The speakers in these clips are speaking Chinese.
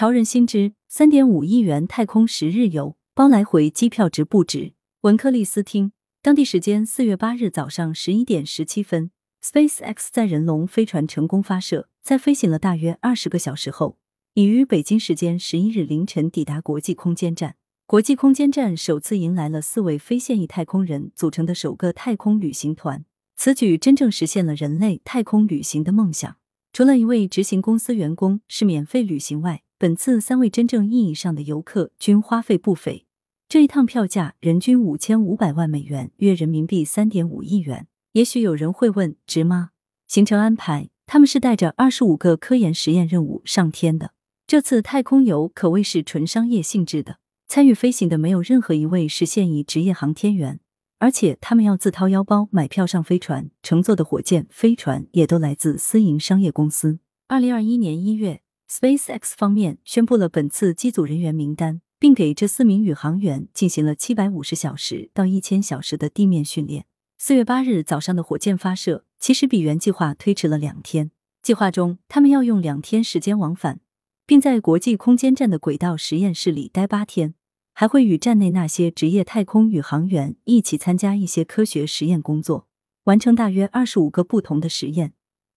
潮人心知，三点五亿元太空十日游，包来回机票值不值？文克利斯汀，当地时间四月八日早上十一点十七分，SpaceX 载人龙飞船成功发射，在飞行了大约二十个小时后，已于北京时间十一日凌晨抵达国际空间站。国际空间站首次迎来了四位非现役太空人组成的首个太空旅行团，此举真正实现了人类太空旅行的梦想。除了一位执行公司员工是免费旅行外，本次三位真正意义上的游客均花费不菲。这一趟票价人均五千五百万美元，约人民币三点五亿元。也许有人会问，值吗？行程安排，他们是带着二十五个科研实验任务上天的。这次太空游可谓是纯商业性质的。参与飞行的没有任何一位是现役职业航天员，而且他们要自掏腰包买票上飞船，乘坐的火箭、飞船也都来自私营商业公司。二零二一年一月，SpaceX 方面宣布了本次机组人员名单，并给这四名宇航员进行了七百五十小时到一千小时的地面训练。四月八日早上的火箭发射，其实比原计划推迟了两天。计划中，他们要用两天时间往返，并在国际空间站的轨道实验室里待八天。还会与站内那些职业太空宇航员一起参加一些科学实验工作，完成大约二十五个不同的实验，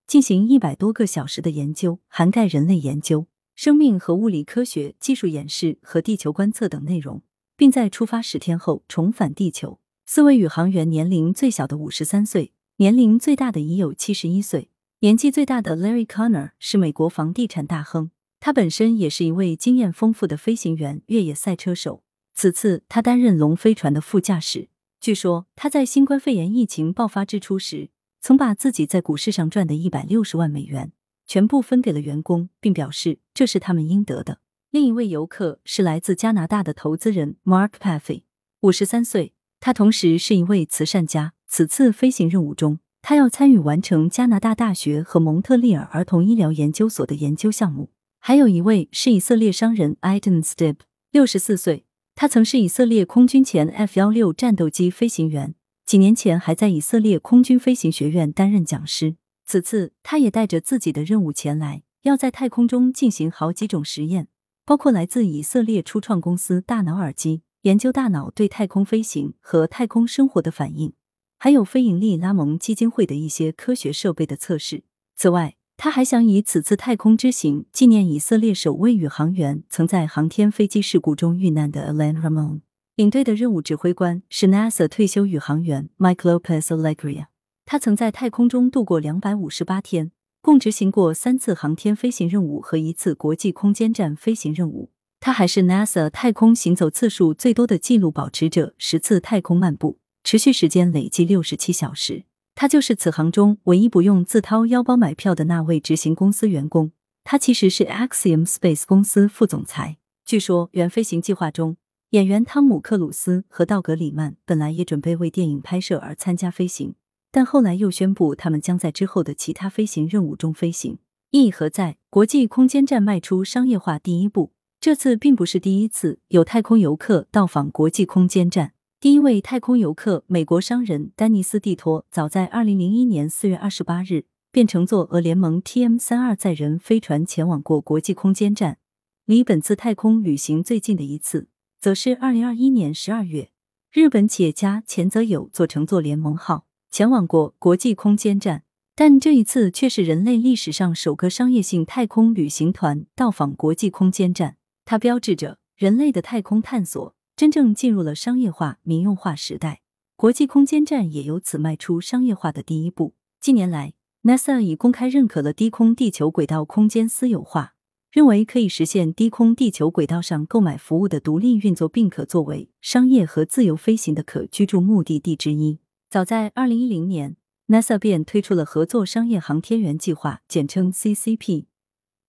进行一百多个小时的研究，涵盖人类研究、生命和物理科学、技术演示和地球观测等内容，并在出发十天后重返地球。四位宇航员年龄最小的五十三岁，年龄最大的已有七十一岁。年纪最大的 Larry Connor 是美国房地产大亨。他本身也是一位经验丰富的飞行员、越野赛车手。此次他担任龙飞船的副驾驶。据说他在新冠肺炎疫情爆发之初时，曾把自己在股市上赚的一百六十万美元全部分给了员工，并表示这是他们应得的。另一位游客是来自加拿大的投资人 Mark Paffy，五十三岁，他同时是一位慈善家。此次飞行任务中，他要参与完成加拿大大学和蒙特利尔儿童医疗研究所的研究项目。还有一位是以色列商人 Iden Stib，六十四岁，他曾是以色列空军前 F 幺六战斗机飞行员，几年前还在以色列空军飞行学院担任讲师。此次他也带着自己的任务前来，要在太空中进行好几种实验，包括来自以色列初创公司大脑耳机研究大脑对太空飞行和太空生活的反应，还有非盈利拉蒙基金会的一些科学设备的测试。此外，他还想以此次太空之行纪念以色列首位宇航员曾在航天飞机事故中遇难的 Alan Ramon。领队的任务指挥官是 NASA 退休宇航员 Mike Lopez Alegria。他曾在太空中度过两百五十八天，共执行过三次航天飞行任务和一次国际空间站飞行任务。他还是 NASA 太空行走次数最多的纪录保持者，十次太空漫步，持续时间累计六十七小时。他就是此行中唯一不用自掏腰包买票的那位执行公司员工。他其实是 Axiom Space 公司副总裁。据说，原飞行计划中，演员汤姆克鲁斯和道格里曼本来也准备为电影拍摄而参加飞行，但后来又宣布他们将在之后的其他飞行任务中飞行。意义何在？国际空间站迈出商业化第一步，这次并不是第一次有太空游客到访国际空间站。第一位太空游客，美国商人丹尼斯蒂托，早在二零零一年四月二十八日便乘坐俄联盟 TM 三二载人飞船前往过国际空间站。离本次太空旅行最近的一次，则是二零二一年十二月，日本企业家前泽友坐乘坐联盟号前往过国际空间站。但这一次却是人类历史上首个商业性太空旅行团到访国际空间站，它标志着人类的太空探索。真正进入了商业化、民用化时代，国际空间站也由此迈出商业化的第一步。近年来，NASA 已公开认可了低空地球轨道空间私有化，认为可以实现低空地球轨道上购买服务的独立运作，并可作为商业和自由飞行的可居住目的地之一。早在二零一零年，NASA 便推出了合作商业航天员计划，简称 CCP，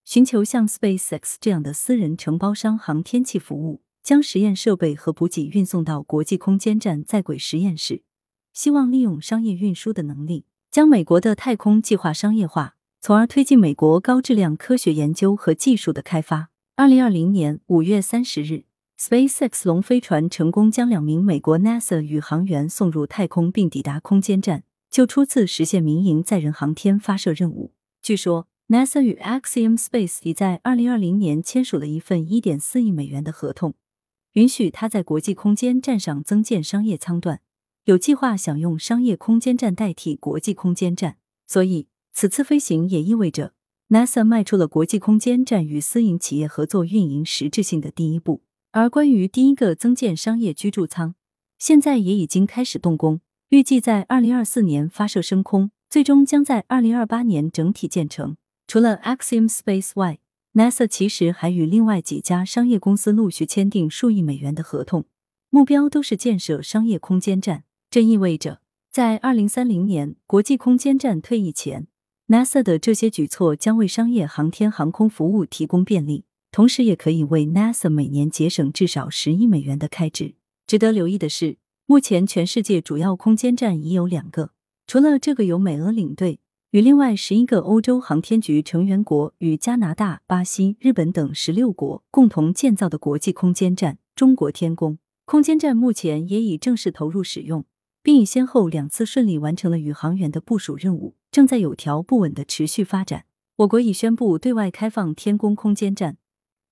寻求像 SpaceX 这样的私人承包商航天器服务。将实验设备和补给运送到国际空间站在轨实验室，希望利用商业运输的能力，将美国的太空计划商业化，从而推进美国高质量科学研究和技术的开发。二零二零年五月三十日，SpaceX 龙飞船成功将两名美国 NASA 宇航员送入太空并抵达空间站，就初次实现民营载人航天发射任务。据说，NASA 与 Axiom Space 已在二零二零年签署了一份一点四亿美元的合同，允许它在国际空间站上增建商业舱段，有计划想用商业空间站代替国际空间站。所以，此次飞行也意味着 NASA 迈出了国际空间站与私营企业合作运营实质性的第一步。而关于第一个增建商业居住舱，现在也已经开始动工，预计在二零二四年发射升空，最终将在二零二八年整体建成。除了 Axiom Space 外，NASA 其实还与另外几家商业公司陆续签订数亿美元的合同，目标都是建设商业空间站。这意味着，在二零三零年国际空间站退役前，NASA 的这些举措将为商业航天航空服务提供便利。同时，也可以为 NASA 每年节省至少十亿美元的开支。值得留意的是，目前全世界主要空间站已有两个，除了这个由美俄领队与另外十一个欧洲航天局成员国与加拿大、巴西、日本等十六国共同建造的国际空间站——中国天宫空间站，目前也已正式投入使用，并已先后两次顺利完成了宇航员的部署任务，正在有条不紊的持续发展。我国已宣布对外开放天宫空间站。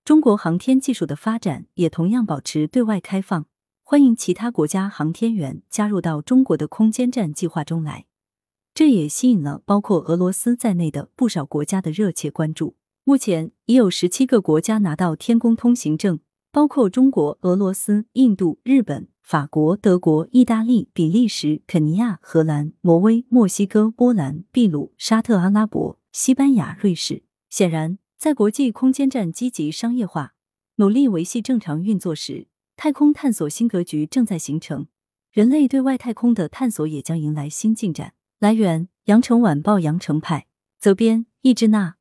中国航天技术的发展也同样保持对外开放，欢迎其他国家航天员加入到中国的空间站计划中来。这也吸引了包括俄罗斯在内的不少国家的热切关注。目前已有十七个国家拿到天宫通行证，包括中国、俄罗斯、印度、日本、法国、德国、意大利、比利时、肯尼亚、荷兰、挪威、墨西哥、波兰、秘鲁、沙特阿拉伯、西班牙、瑞士。显然。在国际空间站积极商业化、努力维系正常运作时，太空探索新格局正在形成，人类对外太空的探索也将迎来新进展。来源：羊城晚报羊城派，责编：易之娜。